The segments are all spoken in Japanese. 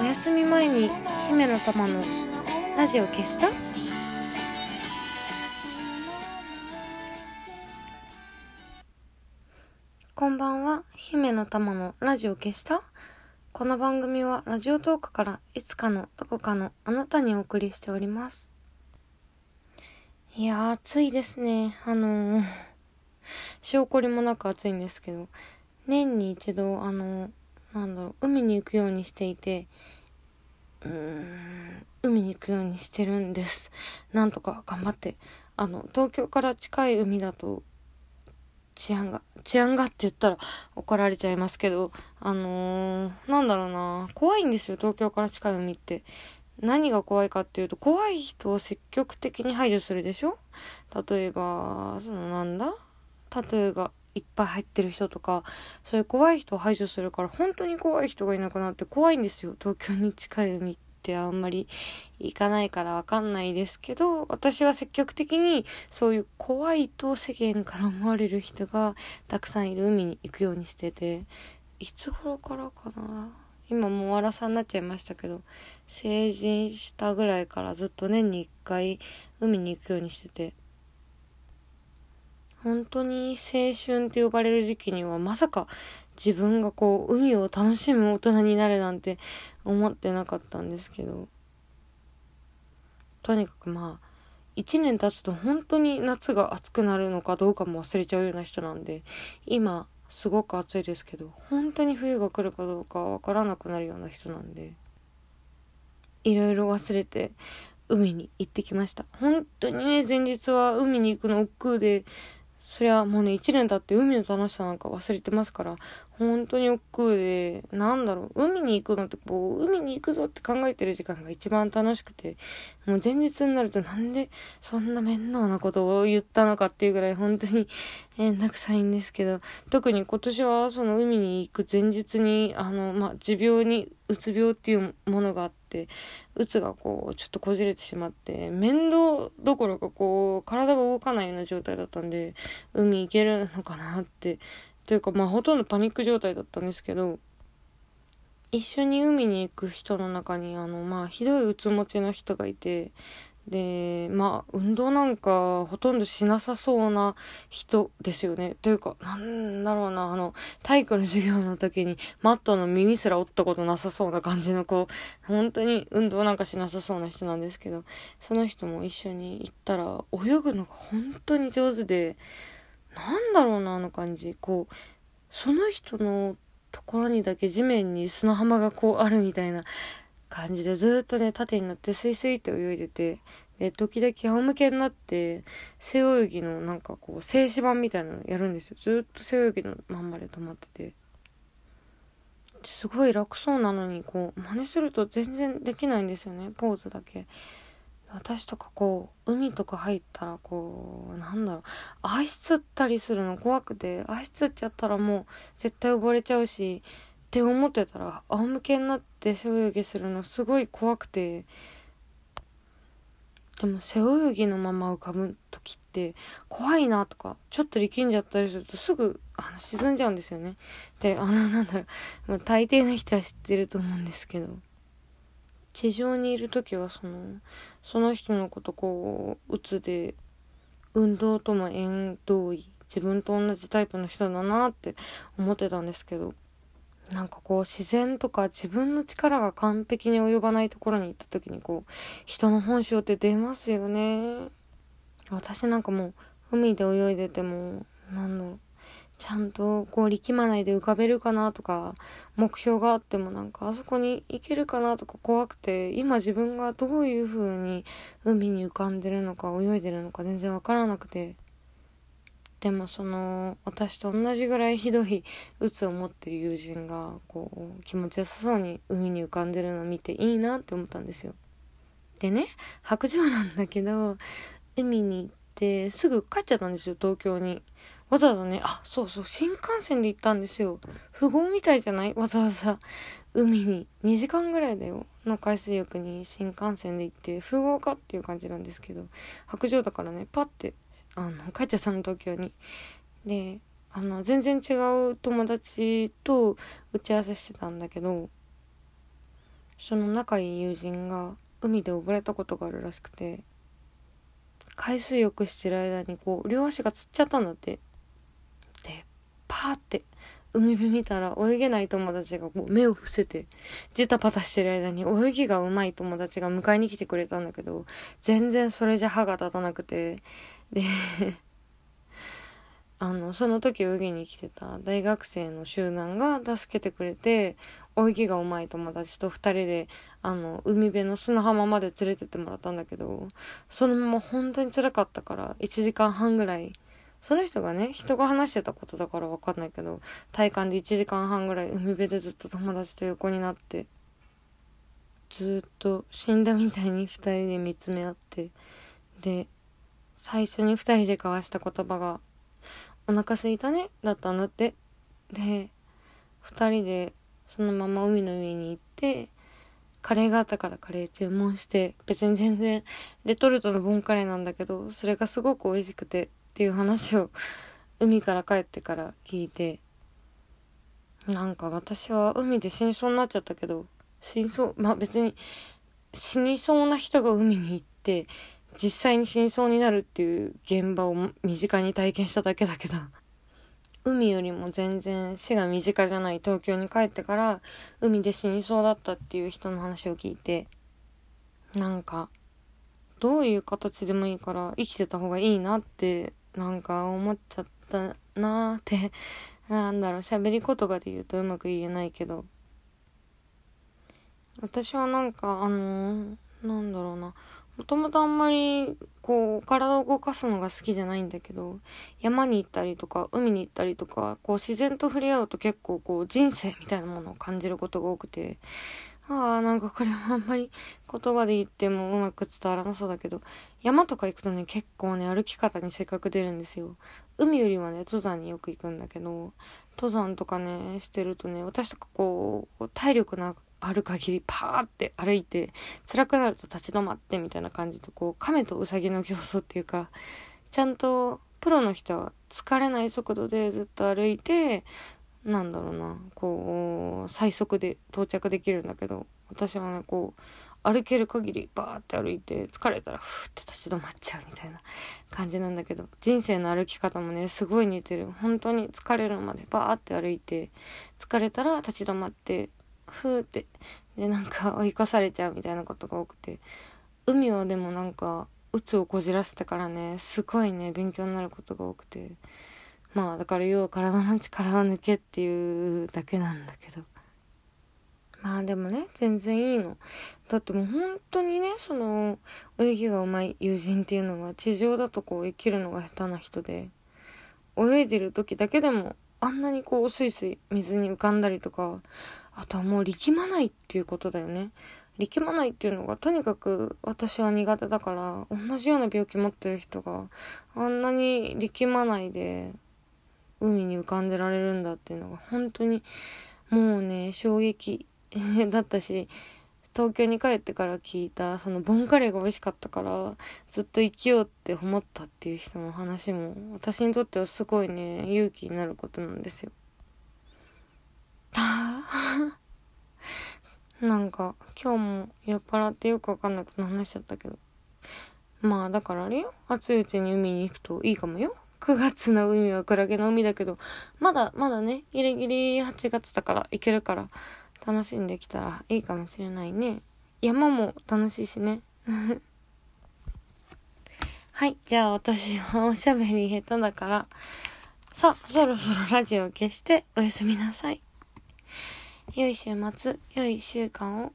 お休み前に姫の玉のラジオ消した？こんばんは。姫の玉のラジオ消した？この番組はラジオトークからいつかのどこかのあなたにお送りしております。いやー暑いですね。あのー、証拠りもなく暑いんですけど年に一度あのー、なんだろう海に行くようにしていてうーん海に行くようにしてるんです。なんとか頑張ってあの東京から近い海だと治安が、治安がって言ったら怒られちゃいますけど、あのー、なんだろうな、怖いんですよ、東京から近い海って。何が怖いかっていうと、怖い人を積極的に排除するでしょ？例えば、そのなんだ？タトゥーがいっぱい入ってる人とか、そういう怖い人を排除するから、本当に怖い人がいなくなって怖いんですよ、東京に近い海って。あんまり行かないからわかんないですけど、私は積極的にそういう怖いと世間から思われる人がたくさんいる海に行くようにしてて、いつ頃からかな今もうわらさんになっちゃいましたけど、成人したぐらいからずっと年に一回海に行くようにしてて、本当に青春って呼ばれる時期にはまさか自分がこう海を楽しむ大人になるなんて思ってなかったんですけどとにかくまあ1年経つと本当に夏が暑くなるのかどうかも忘れちゃうような人なんで今すごく暑いですけど本当に冬が来るかどうかわからなくなるような人なんでいろいろ忘れて海に行ってきました。本当にね前日は海に行くの億劫でそりゃもうね、一年経って海の楽しさなんか忘れてますから、本当に億劫で、なんだろう、海に行くのってこう、海に行くぞって考えてる時間が一番楽しくて、もう前日になるとなんでそんな面倒なことを言ったのかっていうぐらい本当にめんどくさいんですけど、特に今年はその海に行く前日に、あの、まあ、持病に、うつ病っていうものがあって、うつがこう、ちょっとこじれてしまって、面倒どころかこう、体が動かないような状態だったんで、海行けるのかなってというかまあほとんどパニック状態だったんですけど一緒に海に行く人の中にあのまあひどいうつ持ちの人がいてでまあ運動なんかほとんどしなさそうな人ですよね。というかなんだろうなあの体育の授業の時にマットの耳すら折ったことなさそうな感じの子。本当に運動なんかしなさそうな人なんですけどその人も一緒に行ったら泳ぐのが本当に上手でなんだろうな、あの感じ。こう、その人のところにだけ地面に砂浜がこうあるみたいな感じでずっとね、縦になってスイスイって泳いでて、で、時々仰向けになって、背泳ぎのなんかこう、静止版みたいなのやるんですよ。ずっと背泳ぎのまんまで止まってて。すごい楽そうなのに、こう、真似すると全然できないんですよね、ポーズだけ。私とかこう海とか入ったらこうなんだろう足つったりするの怖くて足つっちゃったらもう絶対溺れちゃうしって思ってたら仰向けになって背泳ぎするのすごい怖くて。でも背泳ぎのまま浮かぶ時って怖いなとかちょっと力んじゃったりするとすぐあの沈んじゃうんですよね。であのなんだろうもう大抵の人は知ってると思うんですけど。地上にいる時はそのその人のことこううつで運動とも縁遠い自分と同じタイプの人だなって思ってたんですけどなんかこう自然とか自分の力が完璧に及ばないところに行った時にこう人の本性って出ますよね。私なんかもう海で泳いでてもちゃんとこう力まないで浮かべるかなとか目標があってもなんかあそこに行けるかなとか怖くて今自分がどういう風に海に浮かんでるのか泳いでるのか全然わからなくて。でもその私と同じぐらいひどい鬱を持ってる友人がこう気持ちよさそうに海に浮かんでるのを見ていいなって思ったんですよ。でね白状なんだけど海に行ってすぐ帰っちゃったんですよ東京に。わざわざねあそうそう新幹線で行ったんですよ。富豪みたいじゃない？わざわざ。海に。2時間ぐらいだよ。の海水浴に新幹線で行って富豪かっていう感じなんですけど。白状だからねパッてあの帰っちゃったの東京に。であの全然違う友達と打ち合わせしてたんだけどその仲いい友人が海で溺れたことがあるらしくて海水浴してる間にこう両足がつっちゃったんだって。パーって海辺見たら泳げない友達がこう目を伏せてジタパタしてる間に泳ぎが上手い友達が迎えに来てくれたんだけど全然それじゃ歯が立たなくて。で あのその時泳ぎに来てた大学生の集団が助けてくれて泳ぎが上手い友達と2人であの海辺の砂浜まで連れてってもらったんだけどそのまま本当に辛かったから1時間半ぐらいその人がね人が話してたことだから分かんないけど体感で1時間半ぐらい海辺でずっと友達と横になってずっと死んだみたいに2人で見つめ合ってで最初に2人で交わした言葉が「お腹すいたね」だったんだって。で2人でそのまま海の上に行ってカレーがあったからカレー注文して別に全然レトルトのボンカレーなんだけどそれがすごく美味しくてっていう話を海から帰ってから聞いてなんか私は海で死にそうになっちゃったけど死にそうまあ別に死にそうな人が海に行って実際に死にそうになるっていう現場を身近に体験しただけだけど海よりも全然死が身近じゃない東京に帰ってから海で死にそうだったっていう人の話を聞いてなんかどういう形でもいいから生きてた方がいいなってなんか思っちゃったなーって なんだろう喋り言葉で言うとうまく言えないけど。私はなんかあのー、なんだろうな。もともとあんまりこう体を動かすのが好きじゃないんだけど山に行ったりとか海に行ったりとかこう自然と触れ合うと結構こう人生みたいなものを感じることが多くて。ああなんかこれはあんまり言葉で言ってもうまく伝わらなそうだけど山とか行くとね結構ね歩き方に性格出るんですよ。海よりはね登山によく行くんだけど登山とかねしてるとね私とかこう体力なある限りパーって歩いて辛くなると立ち止まってみたいな感じでこう亀とウサギの競争っていうかちゃんとプロの人は疲れない速度でずっと歩いてなんだろうなこう最速で到着できるんだけど私はねこう歩ける限りバーって歩いて疲れたらふーって立ち止まっちゃうみたいな感じなんだけど人生の歩き方もねすごい似てる。本当に疲れるまでバーって歩いて疲れたら立ち止まってふーってでなんか追い越されちゃうみたいなことが多くて海はでもなんか鬱をこじらせてからねすごいね勉強になることが多くて。まあだから要は体の力抜けっていうだけなんだけどまあでもね全然いいのだってもう本当にねその泳ぎがうまい友人っていうのが地上だとこう生きるのが下手な人で泳いでる時だけでもあんなにこうスイスイ水に浮かんだりとかあとはもう力まないっていうことだよね。力まないっていうのがとにかく私は苦手だから同じような病気持ってる人があんなに力まないで海に浮かんでられるんだっていうのが本当にもうね衝撃 だったし東京に帰ってから聞いたそのボンカレーが美味しかったからずっと生きようって思ったっていう人の話も私にとってはすごいね勇気になることなんですよ。なんか今日も酔っ払ってよくわかんなく話しちゃったけど。まあだからあれよ。暑いうちに海に行くといいかもよ。9月の海はクラゲの海だけどまだまだねギリギリ8月だから行けるから楽しんできたらいいかもしれないね山も楽しいしね はいじゃあ私はおしゃべり下手だからさあそろそろラジオを消しておやすみなさい良い週末、良い1週間を、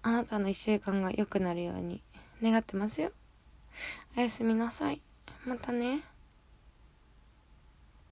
あなたの1週間が良くなるように願ってますよ。おやすみなさい。またね。